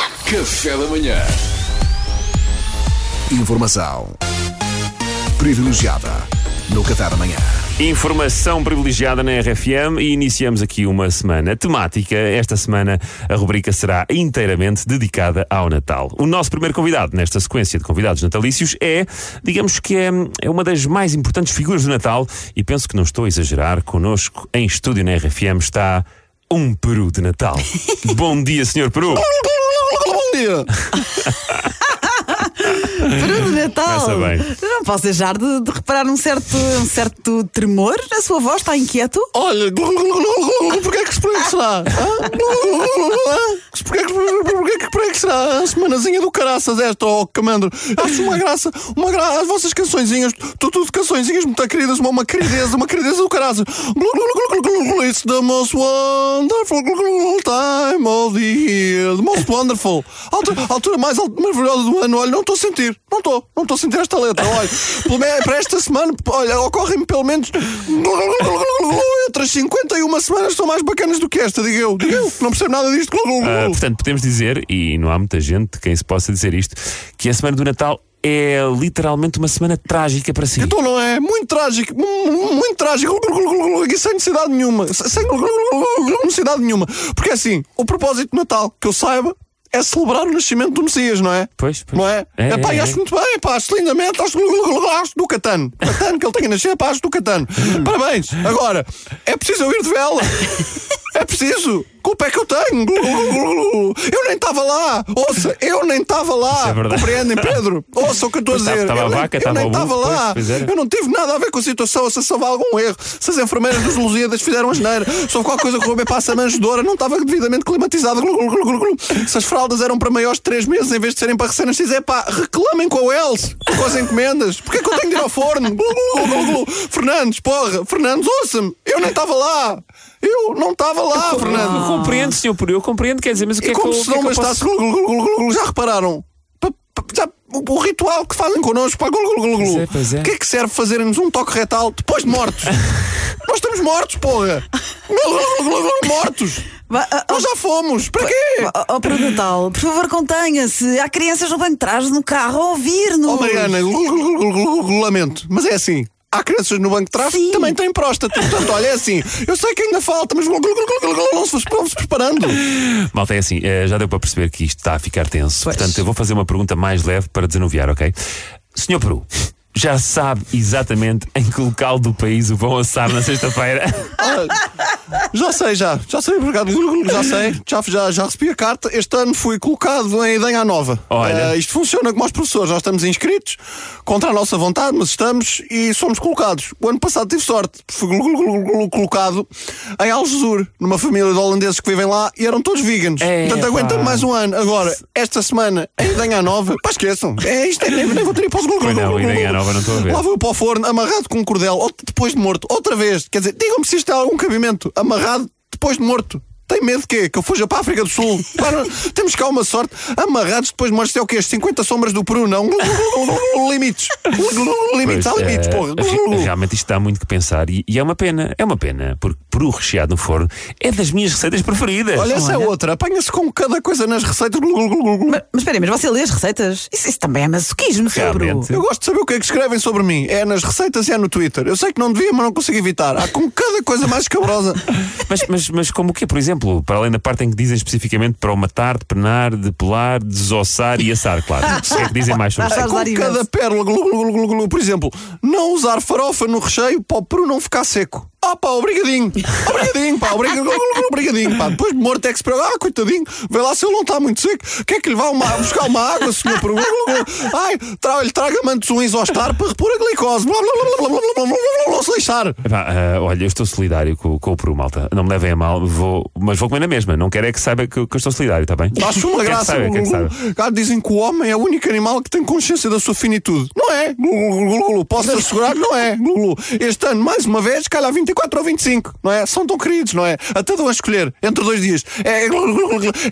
Café da manhã. Informação privilegiada no Café da Manhã. Informação privilegiada na RFM e iniciamos aqui uma semana temática. Esta semana a rubrica será inteiramente dedicada ao Natal. O nosso primeiro convidado nesta sequência de convidados natalícios é, digamos que é, é uma das mais importantes figuras do Natal e penso que não estou a exagerar. Connosco em estúdio na RFM está um peru de Natal. Bom dia, senhor Peru. Bom dia! Peru de Natal. Começa bem. Não posso deixar de, de reparar um certo, um certo tremor na sua voz, está inquieto? Olha, porquê é que se que será? Porquê é que, porquê é que, porquê é que será a semanazinha do caraças esta, ó Camandro? Acho uma graça, uma graça, as vossas cançõezinhas, tu, tudo cançõezinhas muito queridas, uma, uma querideza, uma querideza do caraças. It's the most wonderful time of the year, the most wonderful. Altura, altura mais maravilhosa do ano, olha, não estou a sentir, não estou, não estou a sentir esta letra, olha. Pelo menos Para esta semana, olha, ocorrem-me pelo menos outras 51 semanas são mais bacanas do que esta, digo eu, digo eu, não percebo nada disto. Ah, portanto, podemos dizer, e não há muita gente quem se possa dizer isto, que a semana do Natal é literalmente uma semana trágica para si. Então não é? Muito trágico, mu- muito trágico, e sem necessidade nenhuma, sem necessidade nenhuma. Porque assim, o propósito de Natal, que eu saiba, é celebrar o nascimento do Messias, não é? Pois, pois. Não é? É, É, pá, é, acho muito bem, pá, acho lindamente, acho, acho do Catano. Catano, que ele tenha nascido, pá, acho do Catano. Parabéns. Agora, é preciso eu ir de vela. É preciso. Culpa é que eu tenho. Eu nem estava lá. Ouça, eu nem estava lá. É. Compreendem, Pedro? Ouça o que eu estou a dizer. estava a eu nem- vaca, eu estava nem o burro, estava lá. pois, pois era. Eu não tive nada a ver com a situação. Se houve algum erro, se as enfermeiras dos Lusíadas fizeram a geneira, se houve qualquer coisa que roubei passa a manjedoura, não estava devidamente climatizada. Se as fraldas eram para maiores de 3 meses em vez de serem para recém-nascidos, é pá, reclamem com o Els, com as encomendas. Porquê é que eu tenho de ir ao forno? Fernandes, porra, Fernandes, ouça-me. Eu nem estava lá. Eu não estava lá, Eu Fernando. compreendo, senhor Peru, eu compreendo, quer dizer, mas o que E é que como eu, o se que é não que eu bastasse, posso... já repararam? Pa- pa- já- o, o ritual que fazem connosco, pá, glu, glu, glu, glu. Pois é, pois é. O que é que serve fazerem-nos um toque retal depois de mortos? Nós estamos mortos, porra! Mortos! Ah, ah, Nós já fomos! Para quê? oh, oh, de Natal, por favor, contenha-se. Há crianças no banco de trás no carro a ouvir-nos. Oh, Mariana, lamento, mas é assim. Há crianças no banco de trás que também têm próstata. Portanto, olha, é assim. Eu sei que ainda falta, mas vão-se preparando. Malta, é assim, eh, já deu para perceber que isto está a ficar tenso. Portanto, eu vou fazer uma pergunta mais leve para desanuviar, ok? Senhor Peru, já sabe exatamente em que local do país o vão assar na sexta-feira? Ah, já sei, já. Já sei, obrigado. Já sei. Já, já, já recebi a carta. Este ano fui colocado em Idenha Nova. Olha. Ah, isto funciona como aos professores. Nós estamos inscritos contra a nossa vontade, mas estamos e somos colocados. O ano passado tive sorte. Fui colocado em Algesur, numa família de holandeses que vivem lá e eram todos veganos. É, Portanto, pá. aguenta-me mais um ano. Agora, esta semana, em Idenha Nova, pá, esqueçam. É isto, é, nem, nem vou ter hipótese. Não, Idenha Nova não estou a ver. Lá vou para o forno, amarrado com um cordel, ou- depois de morto, outra vez. Quer dizer, digam-me se isto tem algum cabimento. Amarrado depois de morto. Tem medo de quê? Que eu fuja para a África do Sul? Para, temos cá uma sorte. Amarrados depois de mortos, é o quê? As 50 sombras do Peru, não? Limites. Limites, há Pois, limites, eh, porra. re- Realmente isto dá muito que pensar e, e é uma pena, é uma pena, porque peru recheado no forno é das minhas receitas preferidas. Olha, essa é outra. Apanha-se com cada coisa nas receitas. Mas, mas espera aí, mas você lê as receitas? Isso, isso também é masoquismo, seu. Eu gosto de saber o que é que escrevem sobre mim. É nas receitas e é no Twitter. Eu sei que não devia, mas não consigo evitar. Há com cada coisa mais escabrosa. Mas, mas, mas como o quê? Por exemplo, para além da parte em que dizem especificamente para o matar, depenar, depelar, desossar e assar, claro. O que é que dizem mais sobre isso? lá com cada pérola, por exemplo, não usar farofa no recheio para o peru não ficar seco. Ah pá, obrigadinho, obrigadinho, pá, obrigadinho, obrigadinho, pá. Depois de morto é que se preocupa, ah, coitadinho, vê lá se ele não está muito seco. Quer que lhe vá uma, buscar uma água, senhor. Ai, tra- traga-me antes um isostar para repor a glicose. Blá, blá, blá, blá, blá, blá, blá, blá, blá, blá, se lixar. Epá, ah, olha, eu estou solidário com, com o Peru, malta. Não me levem a mal, vou, mas vou comer na mesma. Não quero é que saiba que, que eu estou solidário, está bem? Acho uma graça. saiba, quer que saiba. Cá dizem que o homem é o único animal que tem consciência da sua finitude. Não é? Posso assegurar que não é. Este ano, mais uma vez, calhar 24 ou 25. Não é? São tão queridos, não é? Até dão a escolher entre dois dias. É,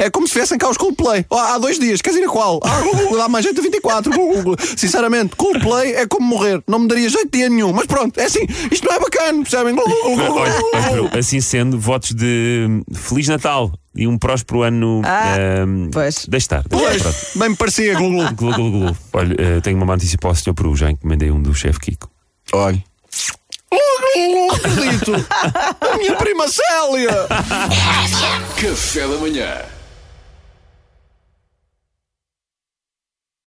é como se viessem cá os Coldplay. Oh, há dois dias. Queres ir a qual? Ah, dá mais jeito a 24. Glu, glu, glu. Sinceramente, Coldplay é como morrer. Não me daria jeito de dia nenhum. Mas pronto, é assim. Isto não é bacana, percebem? Assim sendo, votos de hum, Feliz Natal. E um próspero ano. Ah, pois. Deixe estar. Pois, pronto. bem me parecia, glu, glu. Glu, glu, glu. Olha, eh, tenho uma má notícia para o Sr. Peru. Já encomendei um do chefe Kiko. Olha. Acredito! A minha prima Célia! Café da manhã.